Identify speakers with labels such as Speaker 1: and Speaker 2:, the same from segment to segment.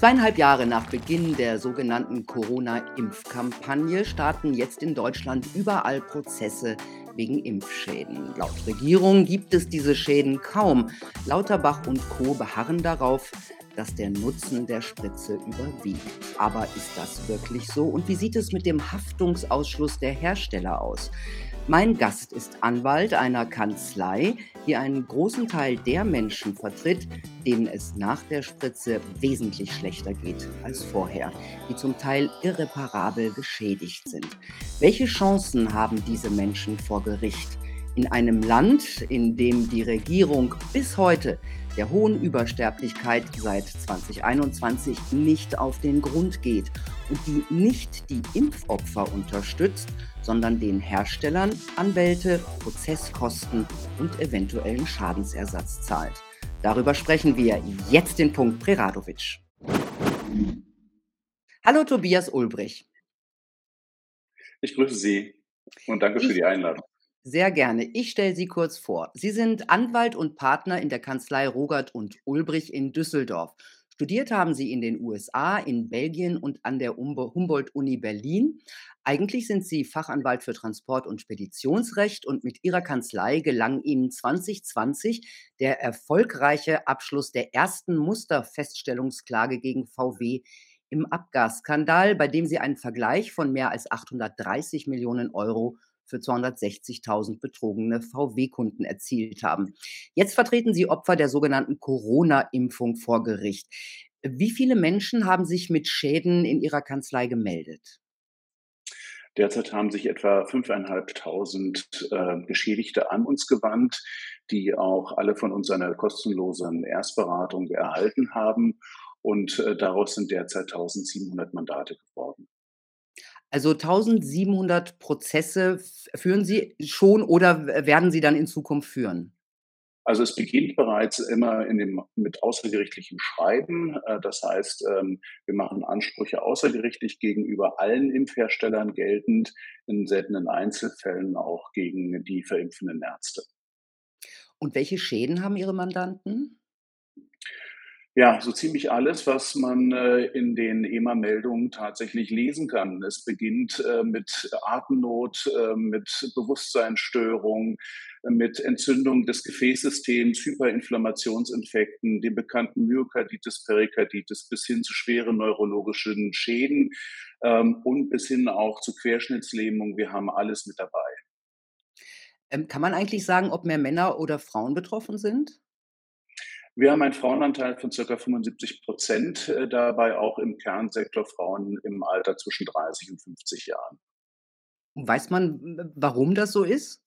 Speaker 1: Zweieinhalb Jahre nach Beginn der sogenannten Corona-Impfkampagne starten jetzt in Deutschland überall Prozesse wegen Impfschäden. Laut Regierung gibt es diese Schäden kaum. Lauterbach und Co. beharren darauf, dass der Nutzen der Spritze überwiegt. Aber ist das wirklich so? Und wie sieht es mit dem Haftungsausschluss der Hersteller aus? Mein Gast ist Anwalt einer Kanzlei, die einen großen Teil der Menschen vertritt, denen es nach der Spritze wesentlich schlechter geht als vorher, die zum Teil irreparabel geschädigt sind. Welche Chancen haben diese Menschen vor Gericht? In einem Land, in dem die Regierung bis heute der hohen Übersterblichkeit seit 2021 nicht auf den Grund geht und die nicht die Impfopfer unterstützt, sondern den Herstellern Anwälte, Prozesskosten und eventuellen Schadensersatz zahlt. Darüber sprechen wir jetzt den Punkt Preradovic. Hallo Tobias Ulbrich.
Speaker 2: Ich grüße Sie und danke ich, für die Einladung.
Speaker 1: Sehr gerne. Ich stelle Sie kurz vor. Sie sind Anwalt und Partner in der Kanzlei Rogert und Ulbrich in Düsseldorf. Studiert haben Sie in den USA, in Belgien und an der Humboldt-Uni Berlin. Eigentlich sind Sie Fachanwalt für Transport- und Speditionsrecht und mit Ihrer Kanzlei gelang Ihnen 2020 der erfolgreiche Abschluss der ersten Musterfeststellungsklage gegen VW im Abgasskandal, bei dem Sie einen Vergleich von mehr als 830 Millionen Euro für 260.000 betrogene VW-Kunden erzielt haben. Jetzt vertreten Sie Opfer der sogenannten Corona-Impfung vor Gericht. Wie viele Menschen haben sich mit Schäden in Ihrer Kanzlei gemeldet?
Speaker 2: Derzeit haben sich etwa 5.500 äh, Geschädigte an uns gewandt, die auch alle von uns eine kostenlose Erstberatung erhalten haben. Und äh, daraus sind derzeit 1.700 Mandate geworden.
Speaker 1: Also 1700 Prozesse führen Sie schon oder werden Sie dann in Zukunft führen?
Speaker 2: Also es beginnt bereits immer dem, mit außergerichtlichem Schreiben. Äh, das heißt, ähm, wir machen Ansprüche außergerichtlich gegenüber allen Impfherstellern geltend, in seltenen Einzelfällen auch gegen die verimpfenden Ärzte.
Speaker 1: Und welche Schäden haben Ihre Mandanten?
Speaker 2: Ja, so ziemlich alles, was man äh, in den EMA-Meldungen tatsächlich lesen kann. Es beginnt äh, mit Atemnot, äh, mit Bewusstseinsstörungen, äh, mit Entzündung des Gefäßsystems, Hyperinflammationsinfekten, dem bekannten Myokarditis, Perikarditis bis hin zu schweren neurologischen Schäden ähm, und bis hin auch zu Querschnittslähmung. Wir haben alles mit dabei.
Speaker 1: Ähm, kann man eigentlich sagen, ob mehr Männer oder Frauen betroffen sind?
Speaker 2: Wir haben einen Frauenanteil von ca. 75 Prozent, äh, dabei auch im Kernsektor Frauen im Alter zwischen 30 und 50 Jahren.
Speaker 1: Weiß man, warum das so ist?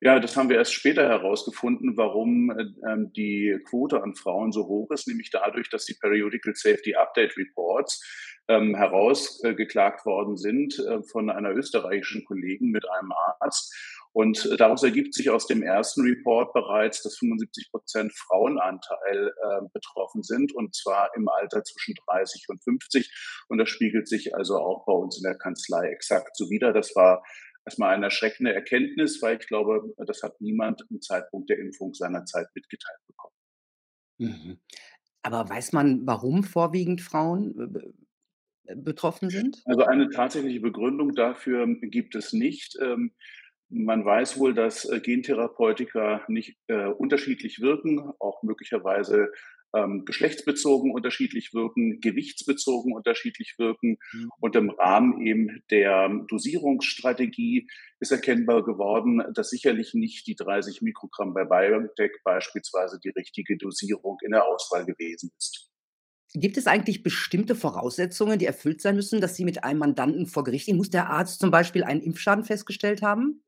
Speaker 2: Ja, das haben wir erst später herausgefunden, warum äh, ähm, die Quote an Frauen so hoch ist, nämlich dadurch, dass die Periodical Safety Update Reports ähm, herausgeklagt worden sind äh, von einer österreichischen Kollegin mit einem Arzt. Und äh, daraus ergibt sich aus dem ersten Report bereits, dass 75 Prozent Frauenanteil äh, betroffen sind, und zwar im Alter zwischen 30 und 50. Und das spiegelt sich also auch bei uns in der Kanzlei exakt so wider. Das war erstmal eine erschreckende Erkenntnis, weil ich glaube, das hat niemand im Zeitpunkt der Impfung seinerzeit mitgeteilt bekommen.
Speaker 1: Mhm. Aber weiß man, warum vorwiegend Frauen äh, betroffen sind?
Speaker 2: Also eine tatsächliche Begründung dafür gibt es nicht. Man weiß wohl, dass äh, Gentherapeutika nicht äh, unterschiedlich wirken, auch möglicherweise ähm, geschlechtsbezogen unterschiedlich wirken, gewichtsbezogen unterschiedlich wirken. Mhm. Und im Rahmen eben der Dosierungsstrategie ist erkennbar geworden, dass sicherlich nicht die 30 Mikrogramm bei BioNTech beispielsweise die richtige Dosierung in der Auswahl gewesen ist.
Speaker 1: Gibt es eigentlich bestimmte Voraussetzungen, die erfüllt sein müssen, dass Sie mit einem Mandanten vor Gericht gehen? Muss der Arzt zum Beispiel einen Impfschaden festgestellt haben?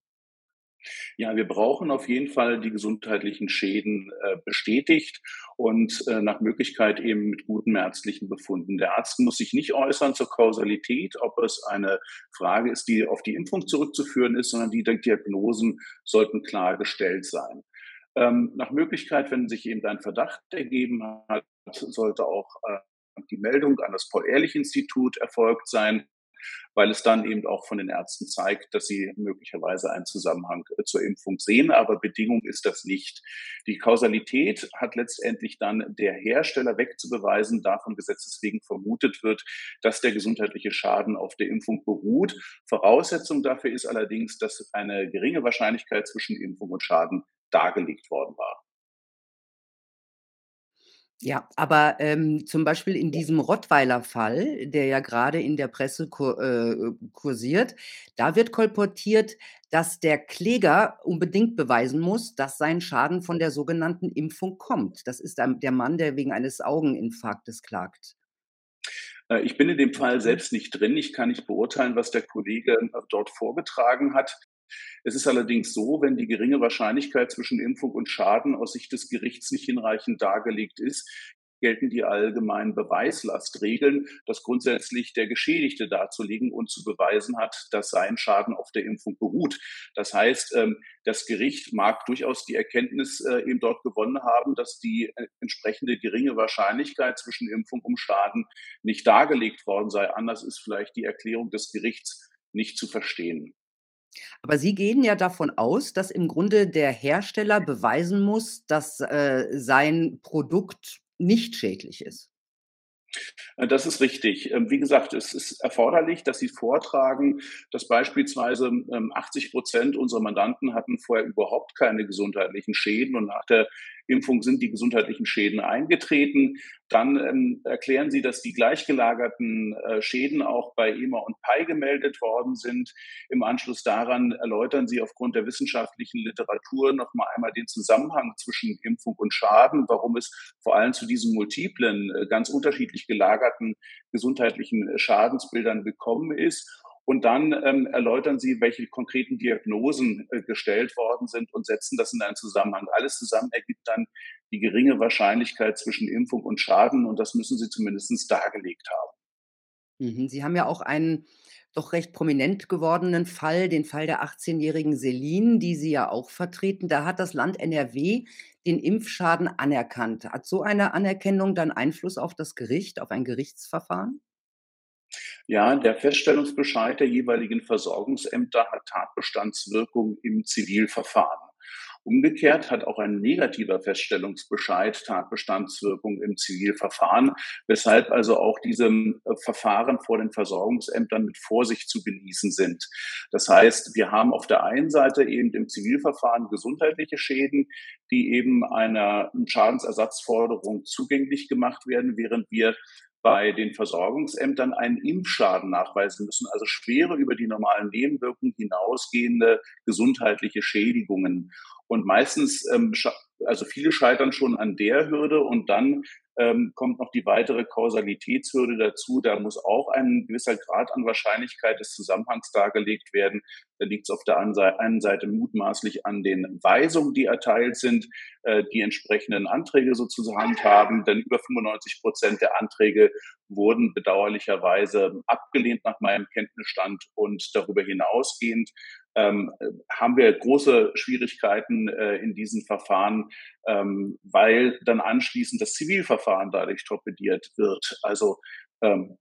Speaker 2: Ja, wir brauchen auf jeden Fall die gesundheitlichen Schäden äh, bestätigt und äh, nach Möglichkeit eben mit guten ärztlichen Befunden. Der Arzt muss sich nicht äußern zur Kausalität, ob es eine Frage ist, die auf die Impfung zurückzuführen ist, sondern die Diagnosen sollten klar gestellt sein. Ähm, nach Möglichkeit, wenn sich eben ein Verdacht ergeben hat, sollte auch äh, die Meldung an das Paul-Ehrlich-Institut erfolgt sein. Weil es dann eben auch von den Ärzten zeigt, dass sie möglicherweise einen Zusammenhang äh, zur Impfung sehen. Aber Bedingung ist das nicht. Die Kausalität hat letztendlich dann der Hersteller wegzubeweisen, davon Gesetzes wegen vermutet wird, dass der gesundheitliche Schaden auf der Impfung beruht. Voraussetzung dafür ist allerdings, dass eine geringe Wahrscheinlichkeit zwischen Impfung und Schaden dargelegt worden war.
Speaker 1: Ja, aber, ähm, zum Beispiel in diesem Rottweiler-Fall, der ja gerade in der Presse kur äh, kursiert, da wird kolportiert, dass der Kläger unbedingt beweisen muss, dass sein Schaden von der sogenannten Impfung kommt. Das ist der Mann, der wegen eines Augeninfarktes klagt.
Speaker 2: Äh, ich bin in dem Fall selbst nicht drin. Ich kann nicht beurteilen, was der Kollege äh, dort vorgetragen hat. Es ist allerdings so, wenn die geringe Wahrscheinlichkeit zwischen Impfung und Schaden aus Sicht des Gerichts nicht hinreichend dargelegt ist, gelten die allgemeinen Beweislastregeln, dass grundsätzlich der Geschädigte darzulegen und zu beweisen hat, dass sein Schaden auf der Impfung beruht. Das heißt, ähm, das Gericht mag durchaus die Erkenntnis äh, eben dort gewonnen haben, dass die äh, entsprechende geringe Wahrscheinlichkeit zwischen Impfung und Schaden nicht dargelegt worden sei. Anders ist vielleicht die Erklärung des Gerichts nicht zu verstehen.
Speaker 1: Aber Sie gehen ja davon aus, dass im Grunde der Hersteller beweisen muss, dass, äh, sein Produkt nicht schädlich ist.
Speaker 2: Äh, das ist richtig. Ähm, wie gesagt, es ist erforderlich, dass Sie vortragen, dass beispielsweise 80 ähm, Prozent unserer Mandanten hatten vorher überhaupt keine gesundheitlichen Schäden und nach der Impfung sind die gesundheitlichen Schäden eingetreten. Dann ähm, erklären Sie, dass die gleichgelagerten äh, Schäden auch bei EMA und PI gemeldet worden sind. Im Anschluss daran erläutern Sie aufgrund der wissenschaftlichen Literatur noch mal einmal den Zusammenhang zwischen Impfung und Schaden, warum es vor allem zu diesen multiplen, äh, ganz unterschiedlich gelagerten gesundheitlichen äh, Schadensbildern gekommen ist. Und dann ähm, erläutern sie, welche konkreten Diagnosen äh, gestellt worden sind und setzen das in einen Zusammenhang. Alles zusammen ergibt dann die geringe Wahrscheinlichkeit zwischen Impfung und Schaden und das müssen sie zumindest dargelegt haben.
Speaker 1: Mhm. Sie haben ja auch einen doch recht prominent gewordenen Fall, den Fall der 18-jährigen Celine, die Sie ja auch vertreten. Da hat das Land NRW den Impfschaden anerkannt. Hat so eine Anerkennung dann Einfluss auf das Gericht, auf ein Gerichtsverfahren?
Speaker 2: Ja, der Feststellungsbescheid der jeweiligen Versorgungsämter hat Tatbestandswirkung im Zivilverfahren. Umgekehrt hat auch ein negativer Feststellungsbescheid Tatbestandswirkung im Zivilverfahren, weshalb also auch diese äh, Verfahren vor den Versorgungsämtern mit Vorsicht zu genießen sind. Das heißt, wir haben auf der einen Seite eben im Zivilverfahren gesundheitliche Schäden, die eben einer Schadensersatzforderung zugänglich gemacht werden, während wir bei den Versorgungsämtern einen Impfschaden nachweisen müssen, also schwere über die normalen Nebenwirkungen hinausgehende gesundheitliche Schädigungen. Und meistens, ähm, also viele scheitern schon an der Hürde und dann ähm, kommt noch die weitere Kausalitätshürde dazu. Da muss auch ein gewisser Grad an Wahrscheinlichkeit des Zusammenhangs dargelegt werden. Da liegt es auf der einen Seite mutmaßlich an den Weisungen, die erteilt sind, äh, die entsprechenden Anträge sozusagen haben. Denn über 95 Prozent der Anträge wurden bedauerlicherweise abgelehnt nach meinem Kenntnisstand und darüber hinausgehend ähm, haben wir große Schwierigkeiten äh, in diesen Verfahren, ähm, weil dann anschließend das Zivilverfahren dadurch torpediert wird. Also ähm,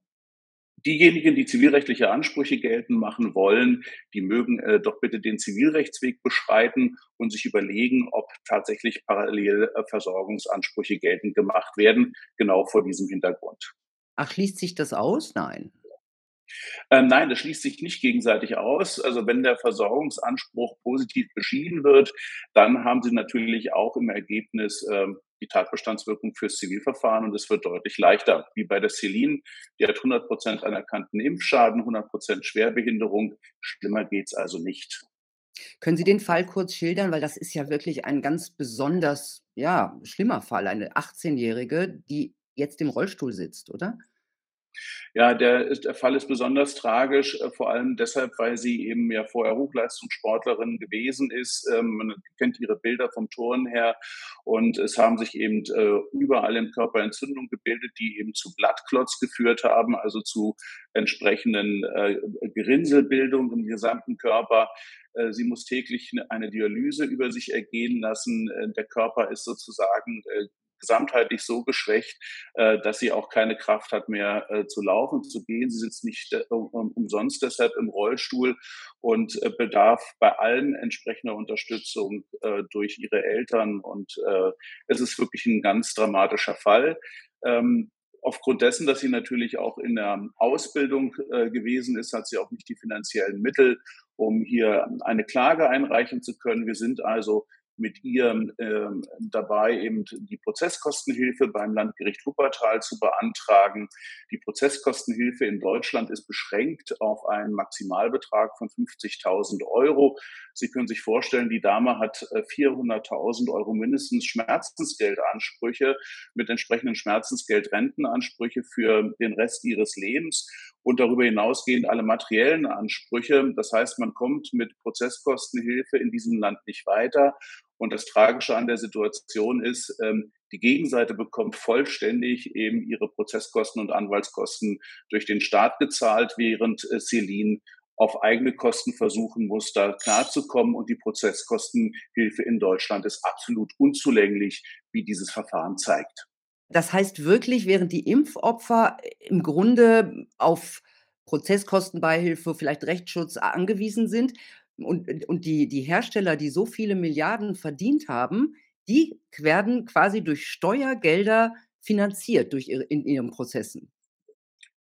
Speaker 2: diejenigen, die zivilrechtliche Ansprüche geltend machen wollen, die mögen äh, doch bitte den Zivilrechtsweg beschreiten und sich überlegen, ob tatsächlich parallel äh, Versorgungsansprüche geltend gemacht werden, genau vor diesem Hintergrund.
Speaker 1: Ach, schließt sich das aus? Nein.
Speaker 2: Ähm, nein, das schließt sich nicht gegenseitig aus. Also wenn der Versorgungsanspruch positiv beschieden wird, dann haben Sie natürlich auch im Ergebnis ähm, die Tatbestandswirkung fürs Zivilverfahren und es wird deutlich leichter, wie bei der Celine. Die hat 100 Prozent anerkannten Impfschaden, 100 Prozent Schwerbehinderung. Schlimmer geht's also nicht.
Speaker 1: Können Sie den Fall kurz schildern? Weil das ist ja wirklich ein ganz besonders, ja, schlimmer Fall. Eine 18-Jährige, die jetzt im Rollstuhl sitzt, oder?
Speaker 2: Ja, der, ist, der Fall ist besonders tragisch, äh, vor allem deshalb, weil sie eben ja vorher Hochleistungssportlerin gewesen ist. Ähm, man kennt ihre Bilder vom Turnen her und es haben sich eben äh, überall im Körper Entzündungen gebildet, die eben zu Blattklotz geführt haben, also zu entsprechenden äh, Gerinnselbildungen im gesamten Körper. Sie muss täglich eine Dialyse über sich ergehen lassen. Der Körper ist sozusagen gesamtheitlich so geschwächt, äh, dass sie auch keine Kraft hat mehr äh, zu laufen, zu gehen. Sie sitzt nicht äh, um, umsonst deshalb im Rollstuhl und bedarf bei allen entsprechender Unterstützung durch ihre Eltern. Und es ist wirklich ein ganz dramatischer Fall. Ähm, aufgrund dessen, dass sie natürlich auch in der Ausbildung äh, gewesen ist, hat sie auch nicht die finanziellen Mittel, um hier eine Klage einreichen zu können. Wir sind also mit ihr ähm, dabei, eben die Prozesskostenhilfe beim Landgericht Wuppertal zu beantragen. Die Prozesskostenhilfe in Deutschland ist beschränkt auf einen Maximalbetrag von 50.000 Euro. Sie können sich vorstellen, die Dame hat 400.000 äh, Euro mindestens Schmerzensgeldansprüche mit entsprechenden Schmerzensgeldrentenansprüche für den Rest ihres Lebens und darüber hinausgehend alle materiellen Ansprüche. Das heißt, man kommt mit Prozesskostenhilfe in diesem Land nicht weiter. Und das Tragische an der Situation ist, ähm, die Gegenseite bekommt vollständig eben ihre Prozesskosten und Anwaltskosten durch den Staat gezahlt, während äh, Celine auf eigene Kosten versuchen muss, da klarzukommen. Und die Prozesskostenhilfe in Deutschland ist absolut unzulänglich, wie dieses Verfahren zeigt.
Speaker 1: Das heißt wirklich, während die Impfopfer im Grunde auf Prozesskostenbeihilfe, vielleicht Rechtsschutz angewiesen sind, und, äh, und die, die Hersteller, die so viele Milliarden verdient haben, die werden quasi durch Steuergelder finanziert durch ihre, in ihren Prozessen.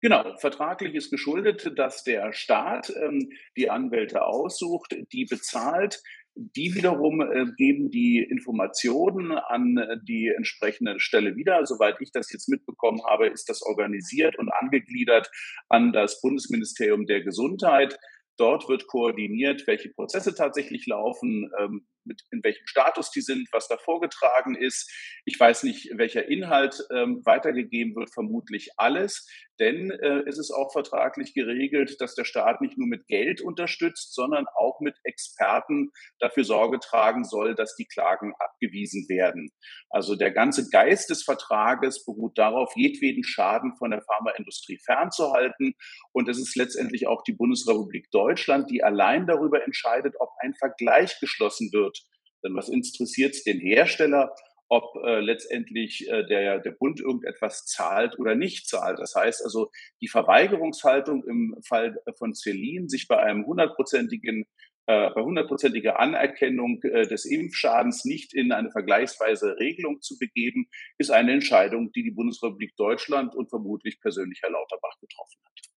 Speaker 2: Genau, vertraglich ist geschuldet, dass der Staat ähm, die Anwälte aussucht, die bezahlt. Die wiederum äh, geben die Informationen an äh, die entsprechende Stelle wieder. Soweit ich das jetzt mitbekommen habe, ist das organisiert und angegliedert an das Bundesministerium der Gesundheit. Dort wird koordiniert, welche Prozesse tatsächlich laufen, ähm, mit, in welchem Status die sind, was da vorgetragen ist. Ich weiß nicht, welcher Inhalt ähm, weitergegeben wird, vermutlich alles. Denn äh, es ist auch vertraglich geregelt, dass der Staat nicht nur mit Geld unterstützt, sondern auch mit Experten dafür Sorge tragen soll, dass die Klagen abgewiesen werden. Also der ganze Geist des Vertrages beruht darauf, jedweden Schaden von der Pharmaindustrie fernzuhalten. Und es ist letztendlich auch die Bundesrepublik Deutschland, die allein darüber entscheidet, ob ein Vergleich geschlossen wird. Denn was interessiert es den Hersteller, ob äh, letztendlich äh, der, der Bund irgendetwas zahlt oder nicht zahlt. Das heißt also, die Verweigerungshaltung im Fall von Celine, sich bei einem hundertprozentigen äh, bei hundertprozentiger Anerkennung äh, des Impfschadens nicht in eine vergleichsweise Regelung zu begeben, ist eine Entscheidung, die die Bundesrepublik Deutschland und vermutlich persönlich Herr Lauterbach getroffen hat.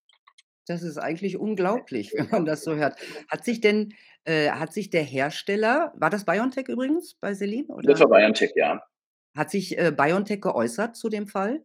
Speaker 1: Das ist eigentlich unglaublich, wenn man das so hört. Hat sich denn äh, hat sich der Hersteller war das BioNTech übrigens bei Selin,
Speaker 2: Das war BioNTech, ja.
Speaker 1: Hat sich, äh, BioNTech geäußert zu dem Fall?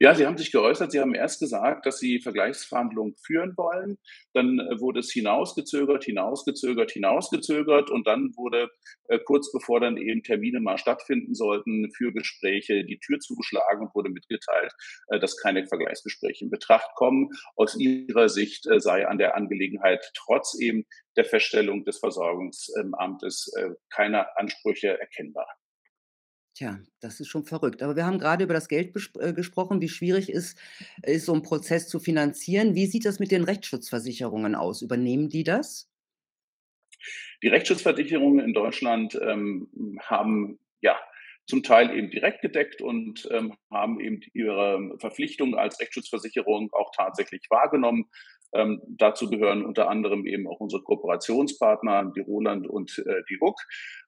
Speaker 2: Ja, Sie haben sich geäußert. Sie haben erst gesagt, dass Sie Vergleichsverhandlungen führen wollen. Dann äh, wurde es hinausgezögert, hinausgezögert, hinausgezögert. Und dann wurde äh, kurz bevor dann eben Termine mal stattfinden sollten für Gespräche die Tür zugeschlagen und wurde mitgeteilt, äh, dass keine Vergleichsgespräche in Betracht kommen. Aus Ihrer Sicht sei an der Angelegenheit trotz eben der Feststellung des Versorgungsamtes keine Ansprüche erkennbar.
Speaker 1: Tja, das ist schon verrückt. Aber wir haben gerade über das Geld äh, gesprochen, wie schwierig ist ist so ein Prozess zu finanzieren. Wie sieht das mit den Rechtsschutzversicherungen aus? Übernehmen die das?
Speaker 2: Die Rechtsschutzversicherungen in Deutschland ähm, haben ja zum Teil eben direkt gedeckt und ähm, haben eben ihre Verpflichtungen als Rechtsschutzversicherung auch tatsächlich wahrgenommen. Ähm, dazu gehören unter anderem eben auch unsere Kooperationspartner, die Roland und äh, die Hook.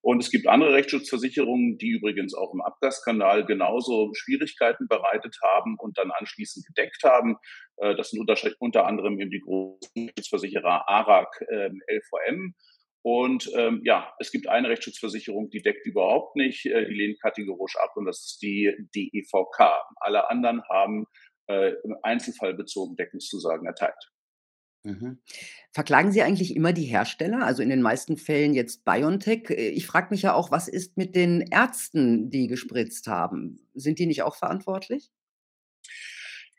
Speaker 2: Und es gibt andere Rechtsschutzversicherungen, die übrigens auch im Abgaskanal genauso Schwierigkeiten bereitet haben und dann anschließend gedeckt haben. Äh, das sind unter, unter, anderem eben die großen Rechtsschutzversicherer ARAG, äh, LVM. Und ähm, ja, es gibt eine Rechtsschutzversicherung, die deckt überhaupt nicht, äh, die lehnt kategorisch ab und das ist die DEVK. Alle anderen haben äh, im Einzelfall bezogen Deckungszusagen erteilt.
Speaker 1: Mhm. Verklagen Sie eigentlich immer die Hersteller? Also in den meisten Fällen jetzt BioNTech. Äh, ich frage mich ja auch, was ist mit den Ärzten, die gespritzt haben? Sind die nicht auch verantwortlich?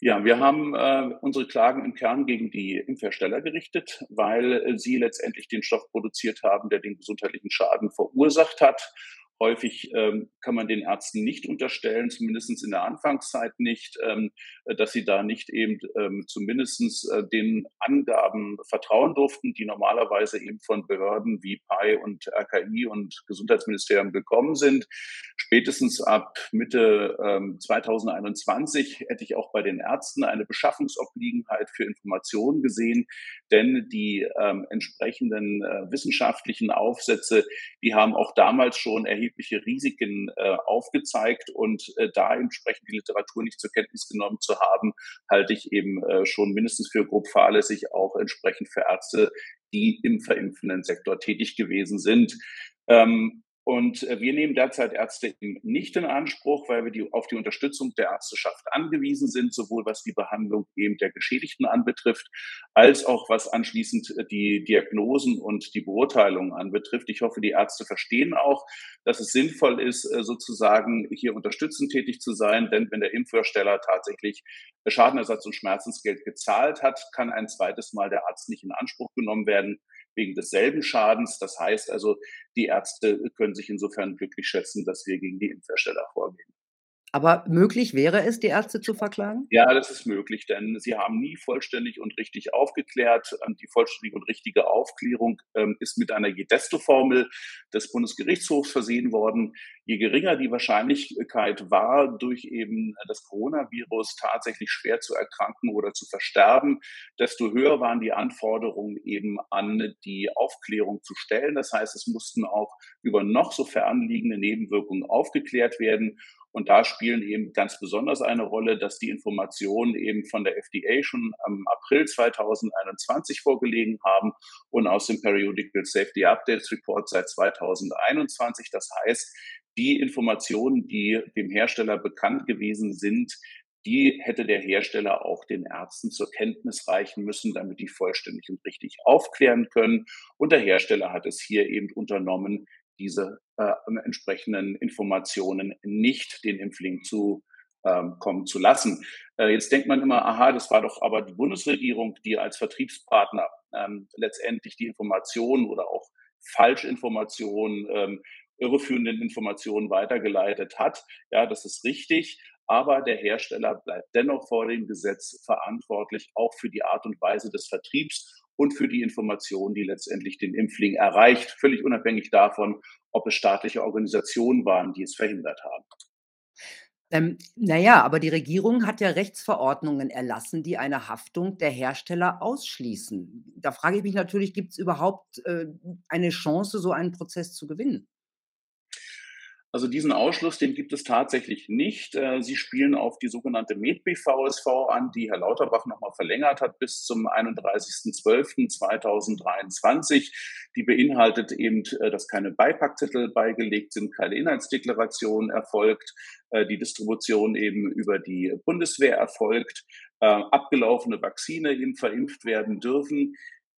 Speaker 2: Ja, wir haben äh, unsere Klagen im Kern gegen die Impfhersteller gerichtet, weil äh, sie letztendlich den Stoff produziert haben, der den gesundheitlichen Schaden verursacht hat Häufig ähm, kann man den Ärzten nicht unterstellen, zumindest in der Anfangszeit nicht, ähm, dass sie da nicht eben ähm, zumindest äh, den Angaben vertrauen durften, die normalerweise eben von Behörden wie PI und RKI und Gesundheitsministerium gekommen sind. Spätestens ab Mitte ähm, 2021 hätte ich auch bei den Ärzten eine Beschaffungsobliegenheit für Informationen gesehen, denn die ähm, entsprechenden äh, wissenschaftlichen Aufsätze, die haben auch damals schon erheblich erhebliche Risiken äh, aufgezeigt und äh, da entsprechend die Literatur nicht zur Kenntnis genommen zu haben, halte ich eben äh, schon mindestens für grob fahrlässig, auch entsprechend für Ärzte, die im verimpfenden Sektor tätig gewesen sind. Ähm, und äh, wir nehmen derzeit Ärzte nicht in Anspruch, weil wir die, auf die Unterstützung der Ärzteschaft angewiesen sind, sowohl was die Behandlung eben der Geschädigten anbetrifft, als auch was anschließend äh, die Diagnosen und die Beurteilungen anbetrifft. Ich hoffe, die Ärzte verstehen auch, dass es sinnvoll ist, äh, sozusagen hier unterstützend tätig zu sein, denn wenn der Impfhersteller tatsächlich Schadenersatz und Schmerzensgeld gezahlt hat, kann ein zweites Mal der Arzt nicht in Anspruch genommen werden wegen desselben Schadens. Das heißt also, die Ärzte können sich insofern glücklich schätzen, dass wir gegen die Impfhersteller vorgehen.
Speaker 1: Aber möglich wäre es, die Ärzte zu verklagen?
Speaker 2: Ja, das ist möglich, denn sie haben nie vollständig und richtig aufgeklärt. Ähm, die vollständige und richtige Aufklärung ähm, ist mit einer Gedesto-Formel des Bundesgerichtshofs versehen worden. Je geringer die Wahrscheinlichkeit war, durch eben das Coronavirus tatsächlich schwer zu erkranken oder zu versterben, desto höher waren die Anforderungen eben an die Aufklärung zu stellen. Das heißt, es mussten auch über noch so fernliegende Nebenwirkungen aufgeklärt werden. Und da spielen eben ganz besonders eine Rolle, dass die Informationen eben von der FDA schon am April 2021 vorgelegen haben und aus dem Periodical Safety Updates Report seit 2021. Das heißt, die Informationen, die dem Hersteller bekannt gewesen sind, die hätte der Hersteller auch den Ärzten zur Kenntnis reichen müssen, damit die vollständig und richtig aufklären können. Und der Hersteller hat es hier eben unternommen, diese äh, entsprechenden Informationen nicht den Impfling zu ähm, kommen zu lassen. Äh, jetzt denkt man immer, aha, das war doch aber die Bundesregierung, die als Vertriebspartner ähm, letztendlich die Informationen oder auch Falschinformationen, ähm, irreführenden Informationen weitergeleitet hat. Ja, das ist richtig. Aber der Hersteller bleibt dennoch vor dem Gesetz verantwortlich, auch für die Art und Weise des Vertriebs und für die Information, die letztendlich den Impfling erreicht, völlig unabhängig davon, ob es staatliche Organisationen waren, die es verhindert haben.
Speaker 1: Ähm, naja, aber die Regierung hat ja Rechtsverordnungen erlassen, die eine Haftung der Hersteller ausschließen. Da frage ich mich natürlich, gibt es überhaupt äh, eine Chance, so einen Prozess zu gewinnen?
Speaker 2: Also diesen Ausschluss, den gibt es tatsächlich nicht. Äh, Sie spielen auf die sogenannte MedBVSV an, die Herr Lauterbach nochmal verlängert hat bis zum 31.12.2023. Die beinhaltet eben, äh, dass keine Beipackzettel beigelegt sind, keine Inhaltsdeklaration erfolgt, äh, die Distribution eben über die Bundeswehr erfolgt, abgelaufene Vakzine eben verimpft werden dürfen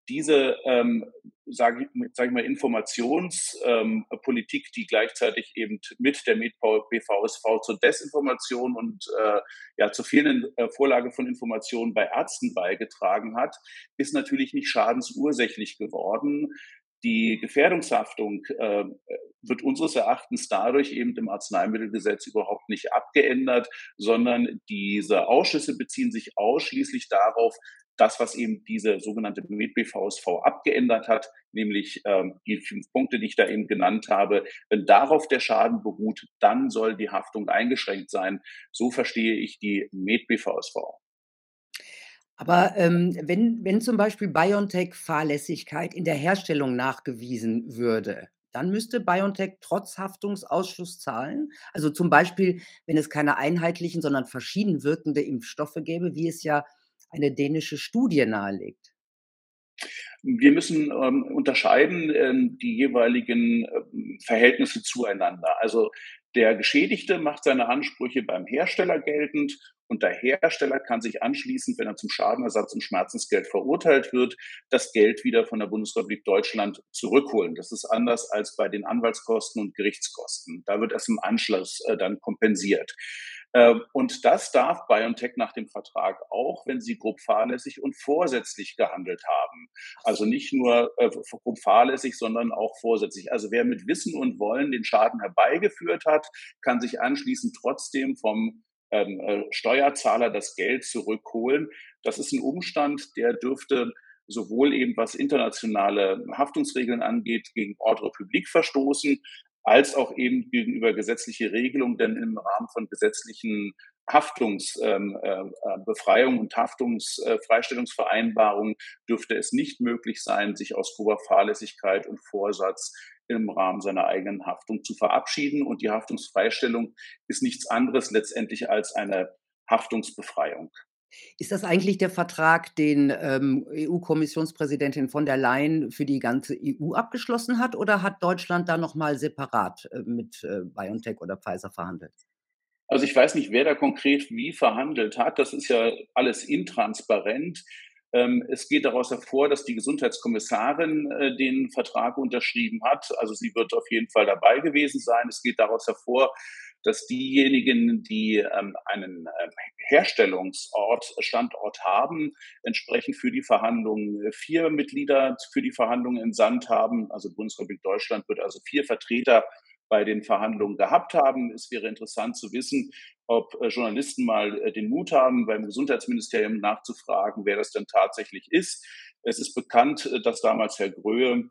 Speaker 2: diese, ähm, sage sag ich mal, Informationspolitik, ähm, die gleichzeitig eben mit der BVSV zur Desinformation und äh, ja zur fehlenden äh, Vorlage von Informationen bei Ärzten beigetragen hat, ist natürlich nicht schadensursächlich geworden. Die Gefährdungshaftung äh, wird unseres Erachtens dadurch eben im Arzneimittelgesetz überhaupt nicht abgeändert, sondern diese Ausschüsse beziehen sich ausschließlich darauf, das, was eben diese sogenannte MedBVSV abgeändert hat, nämlich ähm, die fünf Punkte, die ich da eben genannt habe. Wenn darauf der Schaden beruht, dann soll die Haftung eingeschränkt sein. So verstehe ich die MedBVSV.
Speaker 1: Aber ähm, wenn, wenn zum Beispiel BioNTech Fahrlässigkeit in der Herstellung nachgewiesen würde, dann müsste BioNTech trotz Haftungsausschluss zahlen. Also zum Beispiel, wenn es keine einheitlichen, sondern verschieden wirkende Impfstoffe gäbe, wie es ja eine dänische Studie nahelegt?
Speaker 2: Wir müssen ähm, unterscheiden ähm, die jeweiligen ähm, Verhältnisse zueinander. Also der Geschädigte macht seine Ansprüche beim Hersteller geltend und der Hersteller kann sich anschließend, wenn er zum Schadenersatz und Schmerzensgeld verurteilt wird, das Geld wieder von der Bundesrepublik Deutschland zurückholen. Das ist anders als bei den Anwaltskosten und Gerichtskosten. Da wird erst im Anschluss äh, dann kompensiert. Ähm, und das darf BioNTech nach dem Vertrag auch, wenn sie grob fahrlässig und vorsätzlich gehandelt haben. Also nicht nur äh, grob fahrlässig, sondern auch vorsätzlich. Also wer mit Wissen und Wollen den Schaden herbeigeführt hat, kann sich anschließend trotzdem vom ähm, äh, Steuerzahler das Geld zurückholen. Das ist ein Umstand, der dürfte sowohl eben was internationale Haftungsregeln angeht, gegen Ordre Public verstoßen, als auch eben gegenüber gesetzliche Regelungen, denn im Rahmen von gesetzlichen Haftungsbefreiung ähm, äh, äh und Haftungsfreistellungsvereinbarungen dürfte es nicht möglich sein, sich aus grober Fahrlässigkeit und Vorsatz im Rahmen seiner eigenen Haftung zu verabschieden. Und die Haftungsfreistellung ist nichts anderes letztendlich als eine Haftungsbefreiung.
Speaker 1: Ist das eigentlich der Vertrag, den ähm, EU-Kommissionspräsidentin von der Leyen für die ganze EU abgeschlossen hat, oder hat Deutschland da nochmal separat äh, mit äh, BioNTech oder Pfizer verhandelt?
Speaker 2: Also ich weiß nicht, wer da konkret wie verhandelt hat. Das ist ja alles intransparent. Ähm, es geht daraus hervor, dass die Gesundheitskommissarin äh, den Vertrag unterschrieben hat. Also sie wird auf jeden Fall dabei gewesen sein. Es geht daraus hervor, dass diejenigen, die ähm, einen äh, Herstellungsort, Standort haben, entsprechend für die Verhandlungen vier Mitglieder für die Verhandlungen in Sand haben. Also Bundesrepublik Deutschland wird also vier Vertreter bei den Verhandlungen gehabt haben. Es wäre interessant zu wissen, ob äh, Journalisten mal äh, den Mut haben, beim Gesundheitsministerium nachzufragen, wer das denn tatsächlich ist. Es ist bekannt, äh, dass damals Herr Gröhe äh,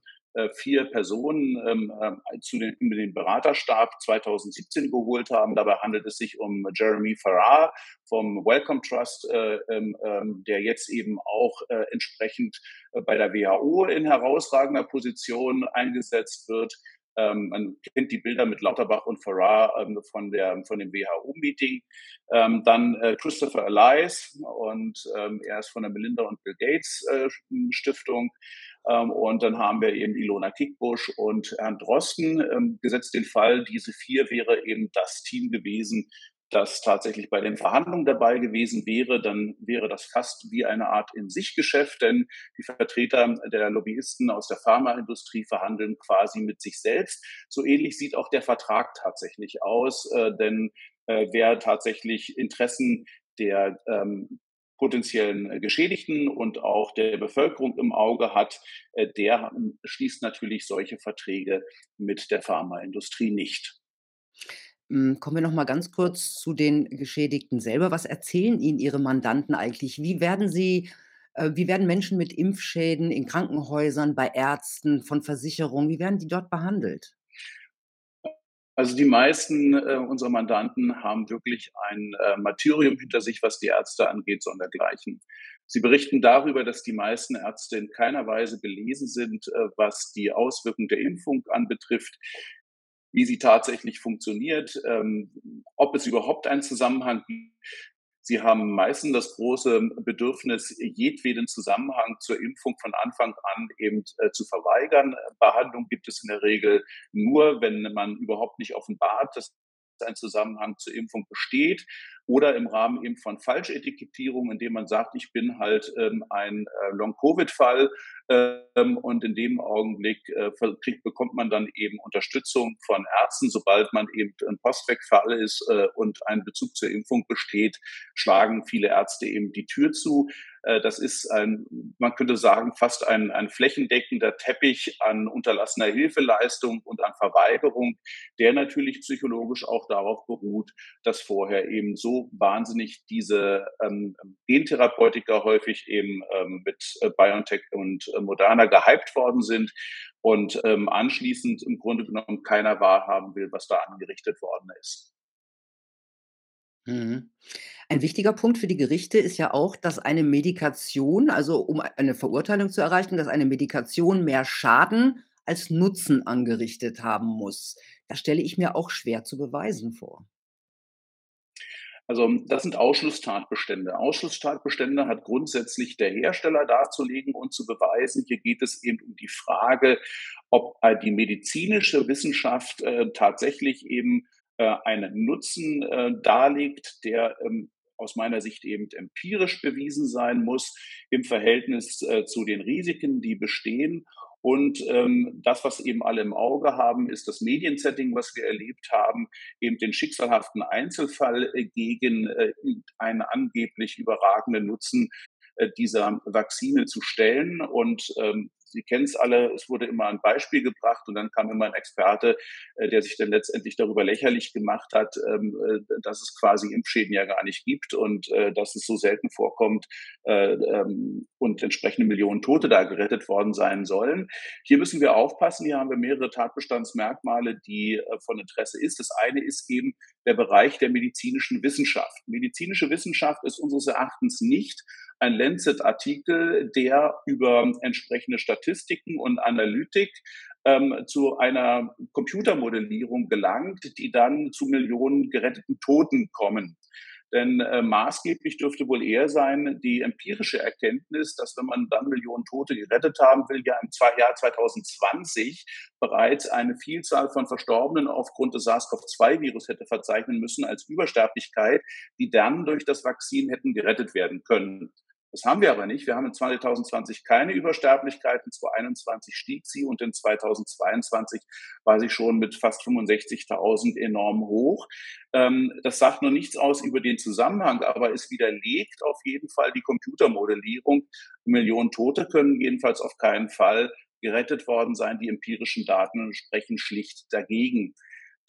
Speaker 2: vier Personen ähm, äh, zu den, in den Beraterstab 2017 geholt haben. Dabei handelt es sich um Jeremy Farrar vom Wellcome Trust, äh, ähm, ähm, der jetzt eben auch äh, entsprechend äh, bei der WHO in herausragender Position eingesetzt wird. Ähm, man kennt die Bilder mit Lauterbach und Farrar ähm, von, der, von dem WHO-Meeting. Ähm, dann äh, Christopher Elias und ähm, er ist von der Melinda und Bill Gates äh, Stiftung. Ähm, und dann haben wir eben Ilona Kickbusch und Herrn Drosten. Ähm, gesetzt den Fall, diese vier wäre eben das Team gewesen, das tatsächlich bei den Verhandlungen dabei gewesen wäre, dann wäre das fast wie eine Art in sich Geschäft, denn die Vertreter der Lobbyisten aus der Pharmaindustrie verhandeln quasi mit sich selbst. So ähnlich sieht auch der Vertrag tatsächlich aus, äh, denn äh, wer tatsächlich Interessen der ähm, potenziellen äh, Geschädigten und auch der Bevölkerung im Auge hat, äh, der schließt natürlich solche Verträge mit der Pharmaindustrie nicht.
Speaker 1: Hm, kommen wir noch mal ganz kurz zu den Geschädigten selber. Was erzählen Ihnen Ihre Mandanten eigentlich? Wie werden sie äh, wie werden Menschen mit Impfschäden in Krankenhäusern, bei Ärzten, von Versicherungen, wie werden die dort behandelt?
Speaker 2: Also die meisten äh, unserer Mandanten haben wirklich ein äh, Martyrium hinter sich, was die Ärzte angeht, sondergleichen. Sie berichten darüber, dass die meisten Ärzte in keiner Weise belesen sind, äh, was die Auswirkungen der Impfung anbetrifft, wie sie tatsächlich funktioniert, ähm, ob es überhaupt einen Zusammenhang gibt. Sie haben meistens das große Bedürfnis, jedweden Zusammenhang zur Impfung von Anfang an eben äh, zu verweigern. Behandlung gibt es in der Regel nur, wenn man überhaupt nicht offenbart, dass ein Zusammenhang zur Impfung besteht oder im Rahmen eben von Falschetikettierung, indem man sagt, ich bin halt ähm, ein äh, Long-Covid-Fall ähm, und in dem Augenblick äh, kriegt, bekommt man dann eben Unterstützung von Ärzten. Sobald man eben ein Postwegfall ist äh, und ein Bezug zur Impfung besteht, schlagen viele Ärzte eben die Tür zu. Äh, das ist ein, man könnte sagen, fast ein, ein flächendeckender Teppich an unterlassener Hilfeleistung und an Verweigerung, der natürlich psychologisch auch darauf beruht, dass vorher eben so wahnsinnig diese ähm, Gentherapeutika häufig eben ähm, mit äh, BioNTech und äh, Moderna gehypt worden sind und ähm, anschließend im Grunde genommen keiner wahrhaben will, was da angerichtet worden ist.
Speaker 1: Mhm. Ein wichtiger Punkt für die Gerichte ist ja auch, dass eine Medikation, also um eine Verurteilung zu erreichen, dass eine Medikation mehr Schaden als Nutzen angerichtet haben muss. Das stelle ich mir auch schwer zu beweisen vor.
Speaker 2: Also das sind Ausschlusstatbestände. Ausschlusstatbestände hat grundsätzlich der Hersteller darzulegen und zu beweisen. Hier geht es eben um die Frage, ob äh, die medizinische Wissenschaft äh, tatsächlich eben äh, einen Nutzen darlegt, der ähm, aus meiner Sicht eben empirisch bewiesen sein muss im Verhältnis äh, zu den Risiken, die bestehen. Und ähm, das, was eben alle im Auge haben, ist das Mediensetting, was wir erlebt haben, eben den schicksalhaften Einzelfall äh, gegen äh, einen angeblich überragenden Nutzen äh, dieser Vakzine zu stellen. Und ähm, Sie kennen es alle, es wurde immer ein Beispiel gebracht und dann kam immer ein Experte, äh, der sich dann letztendlich darüber lächerlich gemacht hat, ähm, äh, dass es quasi Impfschäden ja gar nicht gibt und äh, dass es so selten vorkommt ähm, und entsprechende Millionen Tote da gerettet worden sein sollen. Hier müssen wir aufpassen. Hier haben wir mehrere Tatbestandsmerkmale, die von Interesse ist. Das eine ist eben der Bereich der medizinischen Wissenschaft. Medizinische Wissenschaft ist unseres Erachtens nicht ein Lancet-Artikel, der über entsprechende Statistiken und Analytik ähm, zu einer Computermodellierung gelangt, die dann zu Millionen geretteten Toten kommen. Denn äh, maßgeblich dürfte wohl eher sein die empirische Erkenntnis, dass wenn man dann Millionen Tote gerettet haben will, ja im Jahr 2020 bereits eine Vielzahl von Verstorbenen aufgrund des SARS-CoV-2-Virus hätte verzeichnen müssen als Übersterblichkeit, die dann durch das Vakzin hätten gerettet werden können. Das haben wir aber nicht. Wir haben in 2020 keine Übersterblichkeit, in 2021 stieg sie und in 2022 war sie schon mit fast 65.000 enorm hoch. Ähm, das sagt nur nichts aus über den Zusammenhang, aber es widerlegt auf jeden Fall die Computermodellierung. Millionen Tote können jedenfalls auf keinen Fall gerettet worden sein. Die empirischen Daten sprechen schlicht dagegen.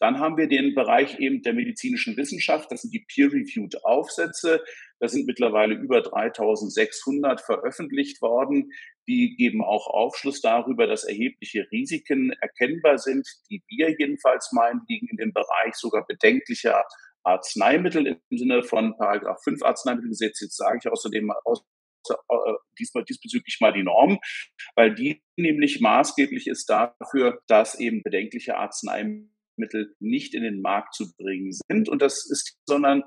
Speaker 2: Dann haben wir den Bereich eben der medizinischen Wissenschaft. Das sind die peer-reviewed Aufsätze. Da sind mittlerweile über 3600 veröffentlicht worden. Die geben auch Aufschluss darüber, dass erhebliche Risiken erkennbar sind, die wir jedenfalls meinen, liegen in dem Bereich sogar bedenklicher Arzneimittel im Sinne von Paragraph 5 Arzneimittelgesetz. Jetzt sage ich außerdem aus, äh, diesmal diesbezüglich mal die Norm, weil die nämlich maßgeblich ist dafür, dass eben bedenkliche Arzneimittel Mittel nicht in den Markt zu bringen sind. Und das ist, sondern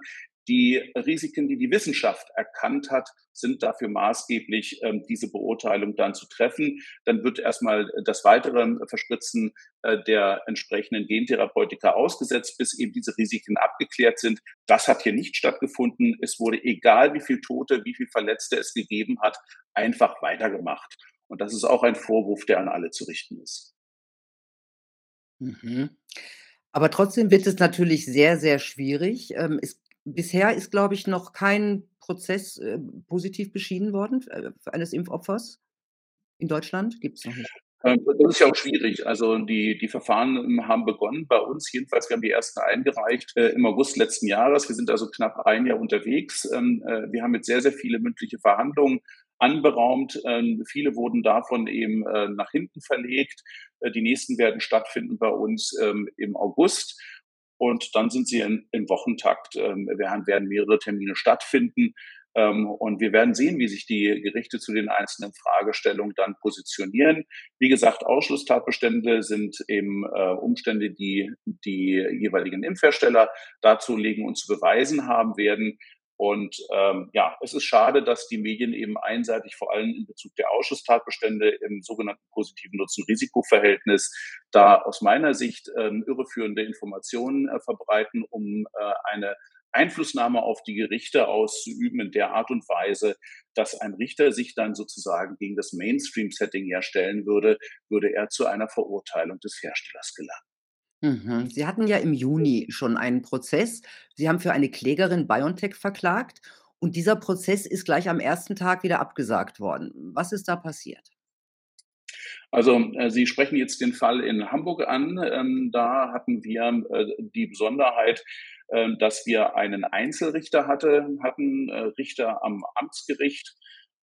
Speaker 2: die Risiken, die die Wissenschaft erkannt hat, sind dafür maßgeblich, ähm, diese Beurteilung dann zu treffen. Dann wird erstmal das weitere Verspritzen äh, der entsprechenden Gentherapeutika ausgesetzt, bis eben diese Risiken abgeklärt sind. Das hat hier nicht stattgefunden. Es wurde, egal wie viel Tote, wie viel Verletzte es gegeben hat, einfach weitergemacht. Und das ist auch ein Vorwurf, der an alle zu richten ist.
Speaker 1: Mhm. Aber trotzdem wird es natürlich sehr, sehr schwierig. Ähm, es bisher ist, glaube ich, noch kein Prozess, äh, positiv beschieden worden, äh, eines Impfopfers in Deutschland? Gibt es noch nicht.
Speaker 2: Ähm, das ist ja auch schwierig. Also die, die Verfahren ähm, haben begonnen bei uns. Jedenfalls, wir haben die ersten eingereicht äh, im August letzten Jahres. Wir sind also knapp ein Jahr unterwegs. Ähm, äh, wir haben jetzt sehr, sehr viele mündliche Verhandlungen anberaumt. Ähm, viele wurden davon eben äh, nach hinten verlegt. Äh, die nächsten werden stattfinden bei uns ähm, im August. Und dann sind sie in, im Wochentakt. Ähm, werden, werden mehrere Termine stattfinden. Ähm, und wir werden sehen, wie sich die Gerichte zu den einzelnen Fragestellungen dann positionieren. Wie gesagt, Ausschlusstatbestände sind eben äh, Umstände, die die jeweiligen Impfhersteller dazu legen und zu beweisen haben werden. Und ähm, ja, es ist schade, dass die Medien eben einseitig vor allem in Bezug der Ausschusstatbestände im sogenannten positiven Nutzen-Risiko-Verhältnis da aus meiner Sicht ähm, irreführende Informationen äh, verbreiten, um äh, eine Einflussnahme auf die Gerichte auszuüben in der Art und Weise, dass ein Richter sich dann sozusagen gegen das Mainstream-Setting herstellen würde, würde er zu einer Verurteilung des Herstellers gelangen.
Speaker 1: Mhm. Sie hatten ja im Juni schon einen Prozess. Sie haben für eine Klägerin BioNTech verklagt und dieser Prozess ist gleich am ersten Tag wieder abgesagt worden. Was ist da passiert?
Speaker 2: Also äh, Sie sprechen jetzt den Fall in Hamburg an. Ähm, da hatten wir äh, die Besonderheit, äh, dass wir einen Einzelrichter hatte, hatten, Richter am Amtsgericht.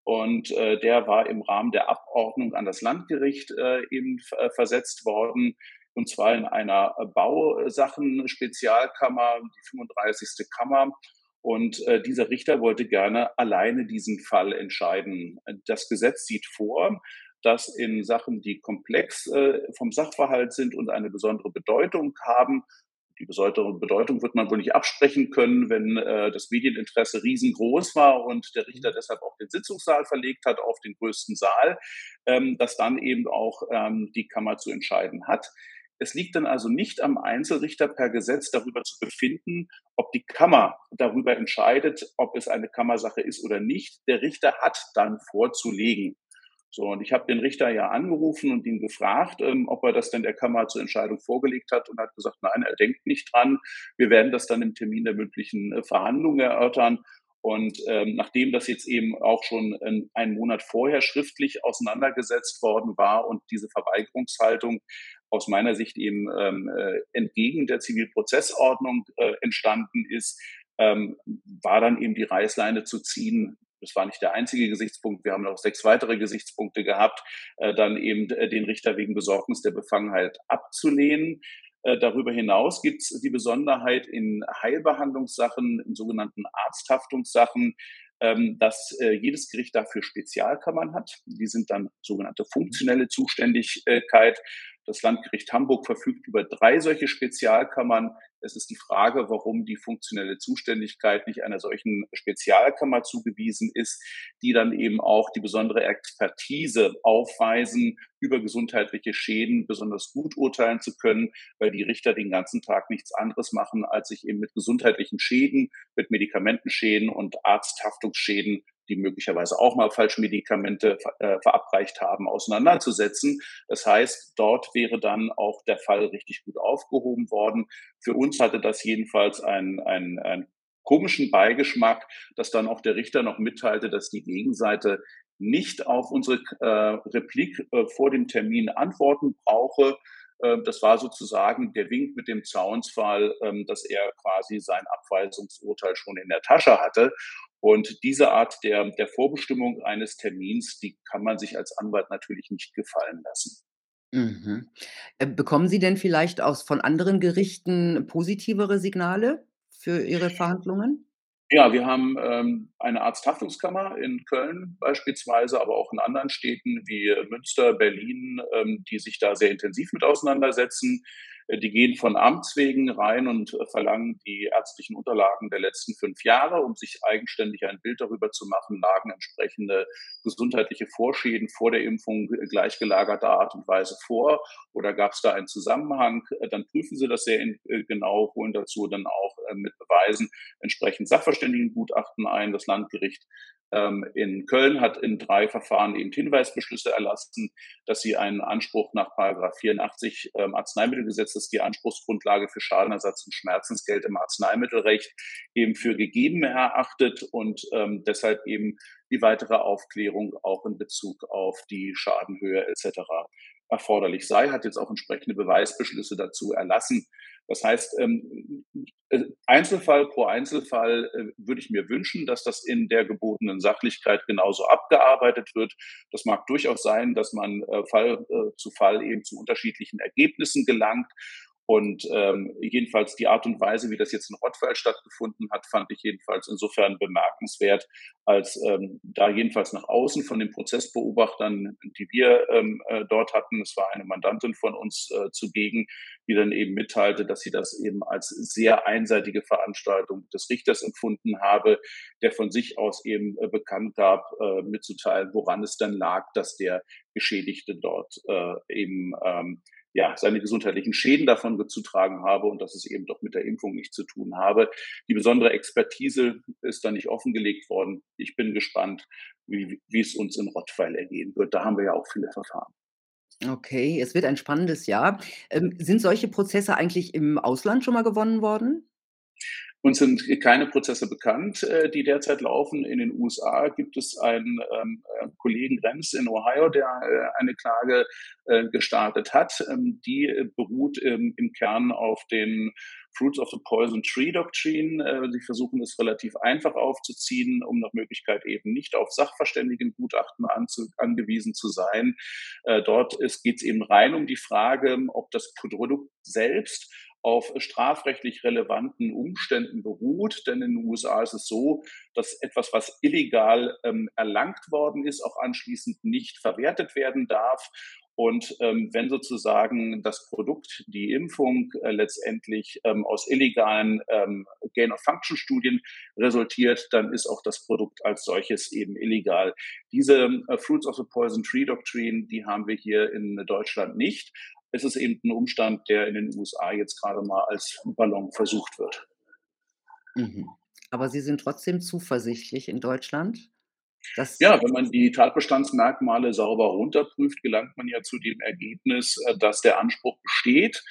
Speaker 2: Und der war im Rahmen der Abordnung an das Landgericht eben versetzt worden und zwar in einer Bausachen-Spezialkammer, die 35. Kammer. Und äh, dieser Richter wollte gerne alleine diesen Fall entscheiden. Das Gesetz sieht vor, dass in Sachen, die komplex äh, vom Sachverhalt sind und eine besondere Bedeutung haben, die besondere Bedeutung wird man wohl nicht absprechen können, wenn äh, das Medieninteresse riesengroß war und der Richter deshalb auch den Sitzungssaal verlegt hat auf den größten Saal, ähm, dass dann eben auch ähm, die Kammer zu entscheiden hat. Es liegt dann also nicht am Einzelrichter per Gesetz darüber zu befinden, ob die Kammer darüber entscheidet, ob es eine Kammersache ist oder nicht. Der Richter hat dann vorzulegen. So, und ich habe den Richter ja angerufen und ihn gefragt, ähm, ob er das denn der Kammer zur Entscheidung vorgelegt hat und hat gesagt, nein, er denkt nicht dran. Wir werden das dann im Termin der mündlichen äh, Verhandlungen erörtern. Und ähm, nachdem das jetzt eben auch schon ähm, einen Monat vorher schriftlich auseinandergesetzt worden war und diese Verweigerungshaltung aus meiner Sicht eben ähm, äh, entgegen der Zivilprozessordnung äh, entstanden ist, ähm, war dann eben die Reißleine zu ziehen. Das war nicht der einzige Gesichtspunkt. Wir haben noch sechs weitere Gesichtspunkte gehabt, äh, dann eben äh, den Richter wegen Besorgnis der Befangenheit abzulehnen. Äh, darüber hinaus gibt es die Besonderheit in Heilbehandlungssachen, in sogenannten Arzthaftungssachen, ähm, dass äh, jedes Gericht dafür Spezialkammern hat. Die sind dann sogenannte funktionelle Zuständigkeit. Das Landgericht Hamburg verfügt über drei solche Spezialkammern. Es ist die Frage, warum die funktionelle Zuständigkeit nicht einer solchen Spezialkammer zugewiesen ist, die dann eben auch die besondere Expertise aufweisen, über gesundheitliche Schäden besonders gut urteilen zu können, weil die Richter den ganzen Tag nichts anderes machen, als sich eben mit gesundheitlichen Schäden, mit Medikamentenschäden und Arzthaftungsschäden die möglicherweise auch mal falsche Medikamente äh, verabreicht haben, auseinanderzusetzen. Das heißt, dort wäre dann auch der Fall richtig gut aufgehoben worden. Für uns hatte das jedenfalls einen, einen, einen komischen Beigeschmack, dass dann auch der Richter noch mitteilte, dass die Gegenseite nicht auf unsere äh, Replik äh, vor dem Termin antworten brauche. Äh, das war sozusagen der Wink mit dem Zaunsfall, ähm, dass er quasi sein Abweisungsurteil schon in der Tasche hatte. Und diese Art der, der Vorbestimmung eines Termins, die kann man sich als Anwalt natürlich nicht gefallen lassen.
Speaker 1: Mhm. Äh, bekommen Sie denn vielleicht aus von anderen Gerichten positivere Signale für Ihre Verhandlungen?
Speaker 2: Ja, wir haben ähm, eine Arzthaftungskammer in Köln beispielsweise, aber auch in anderen Städten wie Münster, Berlin, ähm, die sich da sehr intensiv mit auseinandersetzen. Äh, die gehen von Amts wegen rein und äh, verlangen die ärztlichen Unterlagen der letzten fünf Jahre, um sich eigenständig ein Bild darüber zu machen, lagen entsprechende gesundheitliche Vorschäden vor der Impfung gleichgelagerter Art und Weise vor oder gab es da einen Zusammenhang? Äh, dann prüfen sie das sehr genau, holen dazu dann auch mit Beweisen entsprechend Sachverständigengutachten ein. Das Landgericht ähm, in Köln hat in drei Verfahren eben Hinweisbeschlüsse erlassen, dass sie einen Anspruch nach Paragraph 84 ähm, Arzneimittelgesetzes, die Anspruchsgrundlage für Schadenersatz und Schmerzensgeld im Arzneimittelrecht, eben für gegeben erachtet und ähm, deshalb eben die weitere Aufklärung auch in Bezug auf die Schadenhöhe etc. erforderlich sei, hat jetzt auch entsprechende Beweisbeschlüsse dazu erlassen. Das heißt, ähm, äh, Einzelfall pro Einzelfall äh, würde ich mir wünschen, dass das in der gebotenen Sachlichkeit genauso abgearbeitet wird. Das mag durchaus sein, dass man äh, Fall zu Fall eben zu unterschiedlichen Ergebnissen gelangt. Und ähm, jedenfalls die Art und Weise, wie das jetzt in Rottweil stattgefunden hat, fand ich jedenfalls insofern bemerkenswert, als ähm, da jedenfalls nach außen von den Prozessbeobachtern, die wir ähm, äh, dort hatten, es war eine Mandantin von uns zugegen, die dann eben mitteilte, dass sie das eben als sehr einseitige Veranstaltung des Richters empfunden habe, der von sich aus eben äh, bekannt gab, äh, mitzuteilen, woran es dann lag, dass der Geschädigte dort äh, eben ähm, ja, seine gesundheitlichen Schäden davon zu tragen habe und dass es eben doch mit der Impfung nichts zu tun habe. Die besondere Expertise ist da nicht offengelegt worden. Ich bin gespannt, wie, wie es uns in Rottweil ergehen wird. Da haben wir ja auch viele Verfahren.
Speaker 1: Okay, es wird ein spannendes Jahr. Ähm, sind solche Prozesse eigentlich im Ausland schon mal gewonnen worden?
Speaker 2: Uns sind keine Prozesse bekannt, äh, die derzeit laufen. In den USA gibt es einen ähm, äh, Kollegen Renz in Ohio, der äh, eine Klage gestartet hat. Ähm, die beruht im Kern auf den Fruits of the Poison Tree Doctrine. Äh, sie versuchen es relativ einfach aufzuziehen, um nach Möglichkeit eben nicht auf Sachverständigengutachten angewiesen zu sein. dort geht es eben rein um die Frage, ob das Produkt selbst auf strafrechtlich relevanten Umständen beruht. Denn in den USA ist es so, dass etwas, was illegal ähm, erlangt worden ist, auch anschließend nicht verwertet werden darf. Und ähm, wenn sozusagen das Produkt, die Impfung äh, letztendlich ähm, aus illegalen ähm, Gain-of-Function-Studien resultiert, dann ist auch das Produkt als solches eben illegal. Diese äh, Fruits of the Poison Tree Doctrine, die haben wir hier in Deutschland nicht. Es ist eben ein Umstand, der in den USA jetzt gerade mal als Ballon versucht wird.
Speaker 1: Mhm. Aber Sie sind trotzdem zuversichtlich in Deutschland, dass
Speaker 2: Ja, wenn man die Tatbestandsmerkmale sauber runterprüft, gelangt man ja zu dem Ergebnis, äh, dass der Anspruch besteht.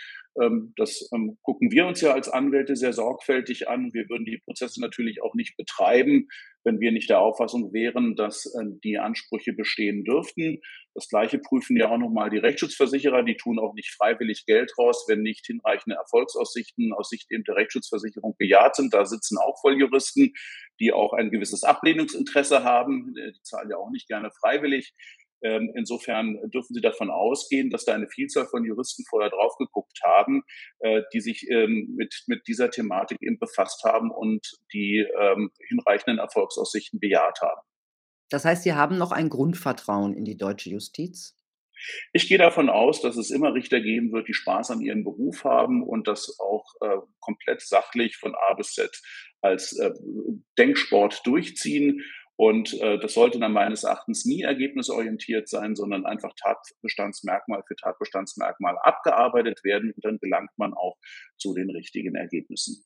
Speaker 2: Ähm, das ähm, gucken wir uns ja als Anwälte sehr sorgfältig an. Wir würden die Prozesse natürlich auch nicht betreiben, wenn wir nicht der Auffassung wären, dass äh, die Ansprüche bestehen dürften. Das Gleiche prüfen ja auch nochmal die Rechtsschutzversicherer. Die tun auch nicht freiwillig Geld raus, wenn nicht hinreichende Erfolgsaussichten aus Sicht eben der Rechtsschutzversicherung bejaht sind. Da sitzen auch Volljuristen, die auch ein gewisses Ablehnungsinteresse haben. Die zahlen ja auch nicht gerne freiwillig. Ähm, insofern dürfen Sie davon ausgehen, dass da eine Vielzahl von Juristen vorher drauf geguckt haben, äh, die sich ähm, mit, mit dieser Thematik eben befasst haben und die ähm, hinreichenden Erfolgsaussichten bejaht haben.
Speaker 1: das heißt, Sie haben noch ein Grundvertrauen in die deutsche Justiz?
Speaker 2: Ich gehe davon aus, dass es immer Richter geben wird, die Spaß an ihrem Beruf haben und das auch äh, komplett sachlich von A bis Z als äh, Denksport durchziehen. Und äh, das sollte dann meines Erachtens nie ergebnisorientiert sein, sondern einfach Tatbestandsmerkmal für Tatbestandsmerkmal abgearbeitet werden und dann gelangt man auch zu den richtigen Ergebnissen.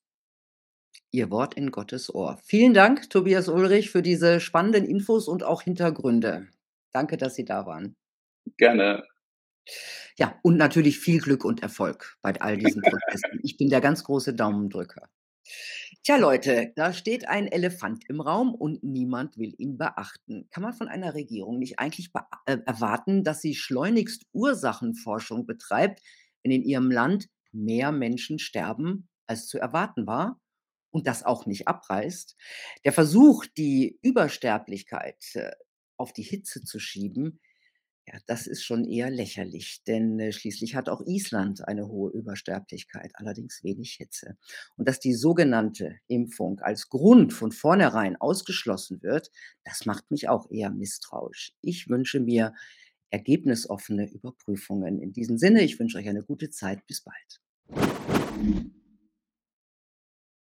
Speaker 1: Ihr Wort in Gottes Ohr. Vielen Dank, Tobias Ulrich, für diese spannenden Infos und auch Hintergründe. Danke, dass Sie da waren.
Speaker 2: Gerne.
Speaker 1: Ja, und natürlich viel Glück und Erfolg bei all diesen Prozessen. Ich bin der ganz große Daumendrücker. Tja, Leute, da steht ein Elefant im Raum und niemand will ihn beachten. Kann man von einer Regierung nicht eigentlich äh, erwarten, dass sie schleunigst Ursachenforschung betreibt, wenn in ihrem Land mehr Menschen sterben, als zu erwarten war? Und das auch nicht abreißt? Der Versuch, die Übersterblichkeit äh, auf die Hitze zu schieben, ja, das ist schon eher lächerlich, denn äh, schließlich hat auch Island eine hohe Übersterblichkeit, allerdings wenig Hitze. Und dass die sogenannte Impfung als Grund von vornherein ausgeschlossen wird, das macht mich auch eher misstrauisch. Ich wünsche mir ergebnisoffene Überprüfungen. In diesem Sinne, ich wünsche euch eine gute Zeit. Bis bald.